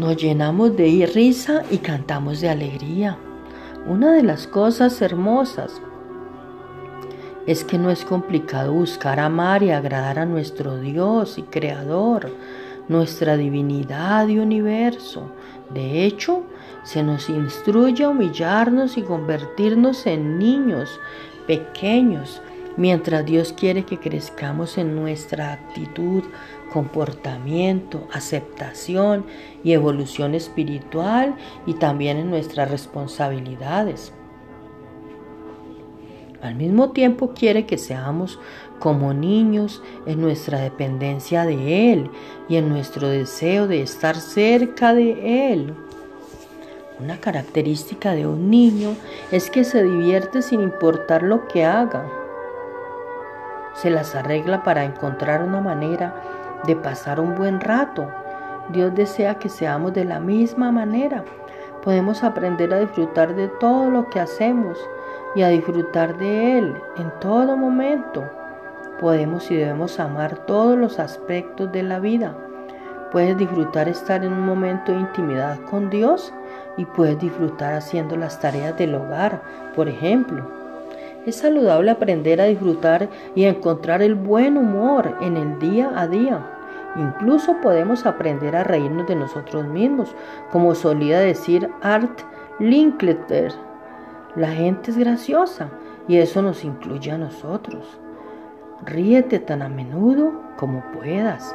Nos llenamos de risa y cantamos de alegría. Una de las cosas hermosas es que no es complicado buscar amar y agradar a nuestro Dios y Creador, nuestra divinidad y universo. De hecho, se nos instruye a humillarnos y convertirnos en niños pequeños, mientras Dios quiere que crezcamos en nuestra actitud, comportamiento, aceptación y evolución espiritual y también en nuestras responsabilidades. Al mismo tiempo quiere que seamos como niños en nuestra dependencia de Él y en nuestro deseo de estar cerca de Él. Una característica de un niño es que se divierte sin importar lo que haga. Se las arregla para encontrar una manera de pasar un buen rato. Dios desea que seamos de la misma manera. Podemos aprender a disfrutar de todo lo que hacemos y a disfrutar de Él en todo momento. Podemos y debemos amar todos los aspectos de la vida. Puedes disfrutar estar en un momento de intimidad con Dios y puedes disfrutar haciendo las tareas del hogar, por ejemplo. Es saludable aprender a disfrutar y encontrar el buen humor en el día a día. Incluso podemos aprender a reírnos de nosotros mismos, como solía decir Art Linkletter. La gente es graciosa y eso nos incluye a nosotros. Ríete tan a menudo como puedas.